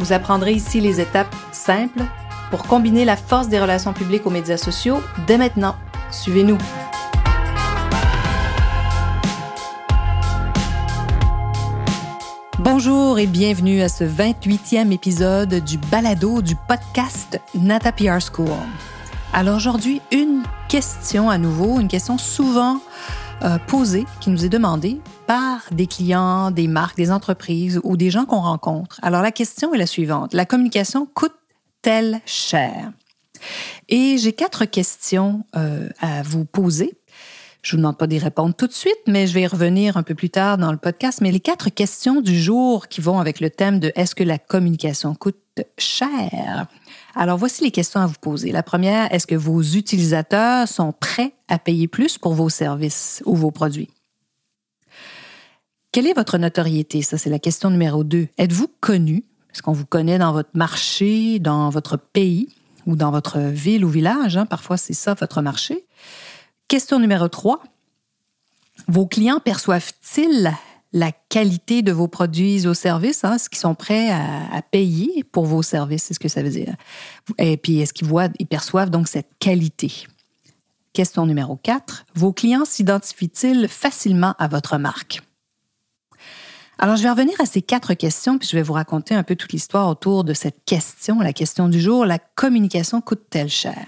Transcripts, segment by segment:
Vous apprendrez ici les étapes simples pour combiner la force des relations publiques aux médias sociaux dès maintenant. Suivez-nous. Bonjour et bienvenue à ce 28e épisode du balado du podcast Nata PR School. Alors aujourd'hui, une question à nouveau, une question souvent euh, posée qui nous est demandée par des clients, des marques, des entreprises ou des gens qu'on rencontre. Alors la question est la suivante. La communication coûte-t-elle cher? Et j'ai quatre questions euh, à vous poser. Je vous demande pas d'y répondre tout de suite, mais je vais y revenir un peu plus tard dans le podcast. Mais les quatre questions du jour qui vont avec le thème de est-ce que la communication coûte cher? Alors voici les questions à vous poser. La première, est-ce que vos utilisateurs sont prêts à payer plus pour vos services ou vos produits? Quelle est votre notoriété? Ça, c'est la question numéro deux. Êtes-vous connu? Est-ce qu'on vous connaît dans votre marché, dans votre pays ou dans votre ville ou village? Hein? Parfois, c'est ça votre marché. Question numéro 3. Vos clients perçoivent-ils la qualité de vos produits ou services? Hein? Est-ce qu'ils sont prêts à, payer pour vos services? C'est ce que ça veut dire. Et puis, est-ce qu'ils voient, ils perçoivent donc cette qualité? Question numéro 4. Vos clients s'identifient-ils facilement à votre marque? Alors, je vais revenir à ces quatre questions, puis je vais vous raconter un peu toute l'histoire autour de cette question, la question du jour, la communication coûte-t-elle cher?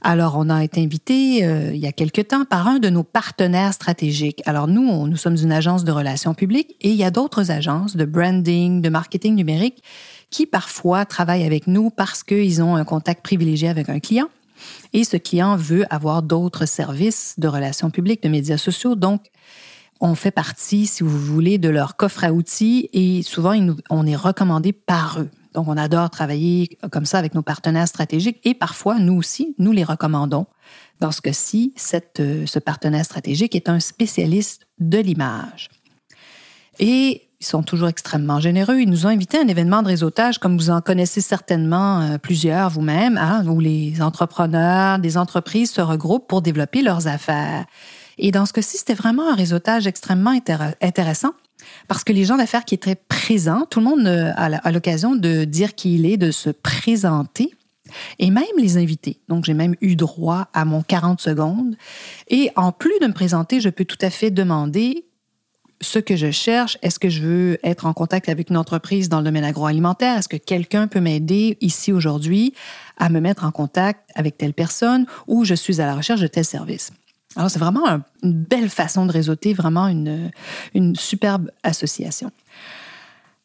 Alors, on a été invité euh, il y a quelque temps par un de nos partenaires stratégiques. Alors, nous, nous sommes une agence de relations publiques et il y a d'autres agences de branding, de marketing numérique qui parfois travaillent avec nous parce qu'ils ont un contact privilégié avec un client et ce client veut avoir d'autres services de relations publiques, de médias sociaux. Donc, on fait partie, si vous voulez, de leur coffre à outils et souvent, on est recommandé par eux. Donc, on adore travailler comme ça avec nos partenaires stratégiques et parfois, nous aussi, nous les recommandons. Dans ce cas-ci, euh, ce partenaire stratégique est un spécialiste de l'image. Et ils sont toujours extrêmement généreux. Ils nous ont invités à un événement de réseautage, comme vous en connaissez certainement euh, plusieurs vous-même, hein, où les entrepreneurs des entreprises se regroupent pour développer leurs affaires. Et dans ce cas-ci, c'était vraiment un réseautage extrêmement intéressant parce que les gens d'affaires qui étaient présents, tout le monde euh, a l'occasion de dire qui il est, de se présenter et même les invités. Donc, j'ai même eu droit à mon 40 secondes. Et en plus de me présenter, je peux tout à fait demander ce que je cherche. Est-ce que je veux être en contact avec une entreprise dans le domaine agroalimentaire? Est-ce que quelqu'un peut m'aider ici aujourd'hui à me mettre en contact avec telle personne? Ou je suis à la recherche de tel service? Alors, c'est vraiment une belle façon de réseauter, vraiment une, une superbe association.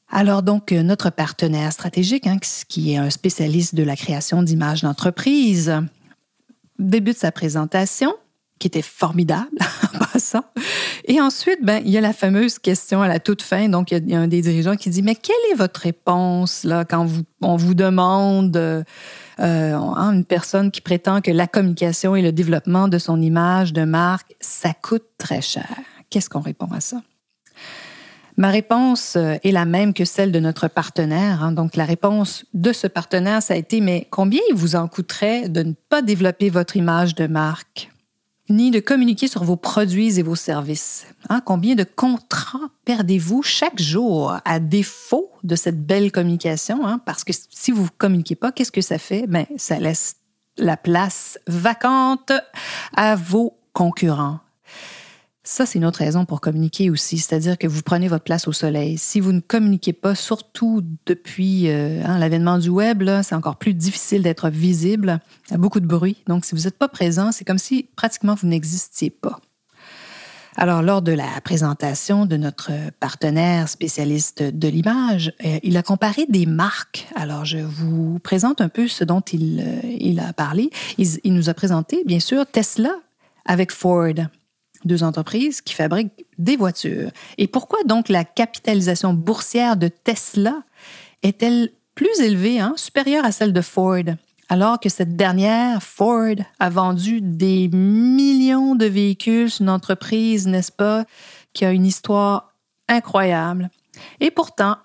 Alors donc, notre partenaire stratégique, hein, qui est un spécialiste de la création d'images d'entreprise, débute sa présentation, qui était formidable en passant. Et ensuite, ben, il y a la fameuse question à la toute fin. Donc, il y a un des dirigeants qui dit, mais quelle est votre réponse là, quand vous, on vous demande euh, une personne qui prétend que la communication et le développement de son image de marque, ça coûte très cher. Qu'est-ce qu'on répond à ça? Ma réponse euh, est la même que celle de notre partenaire. Hein. Donc, la réponse de ce partenaire, ça a été, mais combien il vous en coûterait de ne pas développer votre image de marque? Ni de communiquer sur vos produits et vos services. Hein, combien de contrats perdez-vous chaque jour à défaut de cette belle communication? Hein? Parce que si vous ne communiquez pas, qu'est-ce que ça fait? Ben, ça laisse la place vacante à vos concurrents. Ça, c'est une autre raison pour communiquer aussi, c'est-à-dire que vous prenez votre place au soleil. Si vous ne communiquez pas, surtout depuis euh, hein, l'avènement du web, c'est encore plus difficile d'être visible. Il y a beaucoup de bruit. Donc, si vous n'êtes pas présent, c'est comme si pratiquement vous n'existiez pas. Alors, lors de la présentation de notre partenaire spécialiste de l'image, euh, il a comparé des marques. Alors, je vous présente un peu ce dont il, euh, il a parlé. il nous a présenté, bien sûr, Tesla avec Ford. Deux entreprises qui fabriquent des voitures. Et pourquoi donc la capitalisation boursière de Tesla est-elle plus élevée, hein, supérieure à celle de Ford, alors que cette dernière, Ford, a vendu des millions de véhicules, une entreprise, n'est-ce pas, qui a une histoire incroyable. Et pourtant,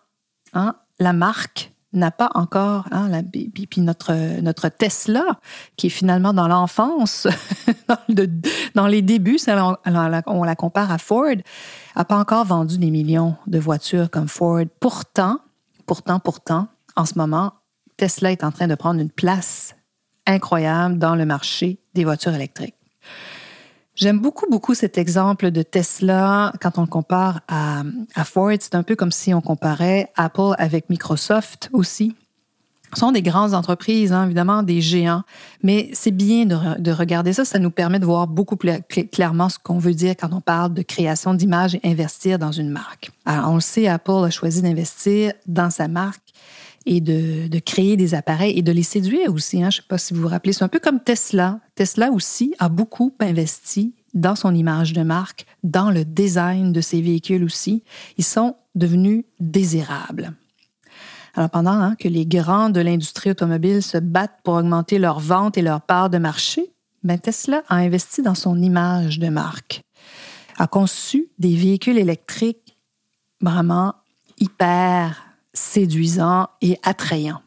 hein, la marque n'a pas encore, hein, la, puis notre, notre Tesla, qui est finalement dans l'enfance, dans, les débuts, on, on la compare à Ford, n'a pas encore vendu des millions de voitures comme Ford. Pourtant, pourtant, pourtant, en ce moment, Tesla est en train de prendre une place incroyable dans le marché des voitures électriques. J'aime beaucoup, beaucoup cet exemple de Tesla quand on le compare à, Ford. C'est un peu comme si on comparait Apple avec Microsoft aussi. Ce sont des grandes entreprises, hein, évidemment, des géants, mais c'est bien de, regarder ça. Ça nous permet de voir beaucoup plus clairement ce qu'on veut dire quand on parle de création d'images et investir dans une marque. Alors, on le sait, Apple a choisi d'investir dans sa marque et de, créer des appareils et de les séduire aussi. Hein. Je ne sais pas si vous vous rappelez, c'est un peu comme Tesla. Tesla aussi a beaucoup investi dans son image de marque, dans le design de ses véhicules aussi. Ils sont devenus désirables. Alors pendant hein, que les grands de l'industrie automobile se battent pour augmenter leurs ventes et leur part de marché, ben Tesla a investi dans son image de marque, a conçu des véhicules électriques vraiment hyper séduisants et attrayants.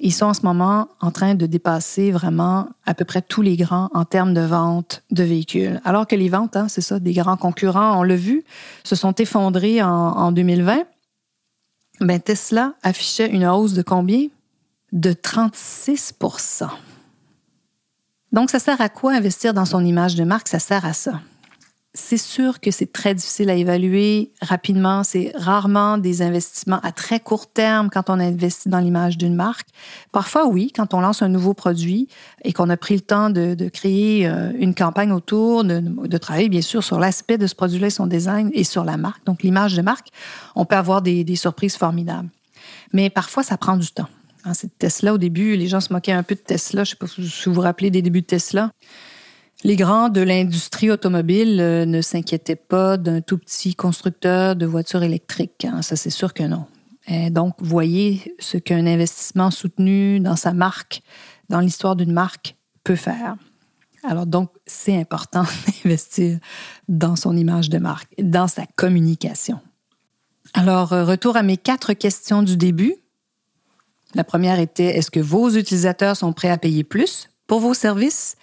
Ils sont en ce moment en train de dépasser vraiment à peu près tous les grands en termes de vente de véhicules. Alors que les ventes, hein, c'est ça, des grands concurrents, on l'a vu, se sont effondrés en, en 2020. Ben, Tesla affichait une hausse de combien? De 36% Donc, ça sert à quoi investir dans son image de marque? Ça sert à ça c'est sûr que c'est très difficile à évaluer rapidement. C'est rarement des investissements à très court terme quand on investit dans l'image d'une marque. Parfois, oui, quand on lance un nouveau produit et qu'on a pris le temps de, créer euh, une campagne autour, de, travailler bien sûr sur l'aspect de ce produit-là son design et sur la marque, donc l'image de marque, on peut avoir des, surprises formidables. Mais parfois, ça prend du temps. Hein, c'est Tesla au début, les gens se moquaient un peu de Tesla. Je ne sais pas si vous vous rappelez des débuts de Tesla. Les grands de l'industrie automobile euh, ne s'inquiétaient pas d'un tout petit constructeur de voitures électriques. Hein. Ça, c'est sûr que non. Et donc, voyez ce qu'un investissement soutenu dans sa marque, dans l'histoire d'une marque, peut faire. Alors, donc, c'est important d'investir dans son image de marque, dans sa communication. Alors, euh, retour à mes quatre questions du début. La première était, est-ce que vos utilisateurs sont prêts à payer plus? Pour vos services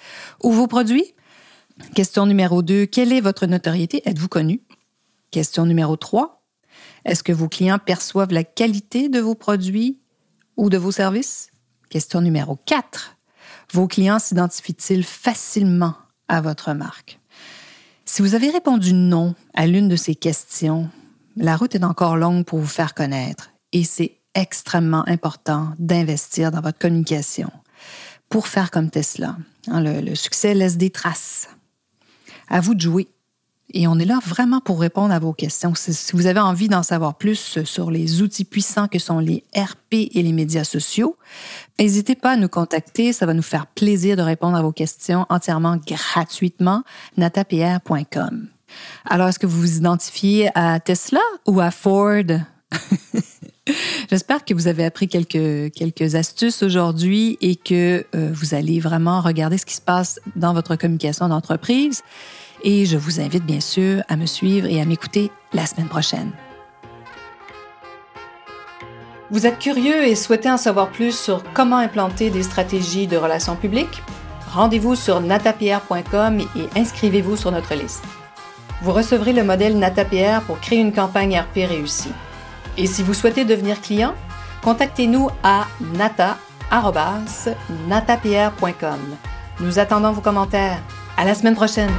ou vos produits? Question numéro 2, quelle est votre notoriété? Êtes-vous connu? Question numéro 3, est-ce que vos clients perçoivent la qualité de vos produits ou de vos services? Question numéro 4, vos clients s'identifient-ils facilement à votre marque? Si vous avez répondu non à l'une de ces questions, la route est encore longue pour vous faire connaître et c'est extrêmement important d'investir dans votre communication pour faire comme Tesla. Hein, le, succès laisse des traces. À vous de jouer. Et on est là vraiment pour répondre à vos questions. Si vous avez envie d'en savoir plus sur les outils puissants que sont les RP et les médias sociaux, n'hésitez pas à nous contacter. Ça va nous faire plaisir de répondre à vos questions entièrement gratuitement. natapr.com. Alors, est-ce que vous vous identifiez à Tesla ou à Ford? J'espère que vous avez appris quelques, quelques astuces aujourd'hui et que euh, vous allez vraiment regarder ce qui se passe dans votre communication d'entreprise. Et je vous invite bien sûr à me suivre et à m'écouter la semaine prochaine. Vous êtes curieux et souhaitez en savoir plus sur comment implanter des stratégies de relations publiques? Rendez-vous sur natapierre.com et inscrivez-vous sur notre liste. Vous recevrez le modèle NataPR pour créer une campagne RP réussie. Et si vous souhaitez devenir client, contactez-nous à nata.natapierre.com. Nous attendons vos commentaires. À la semaine prochaine!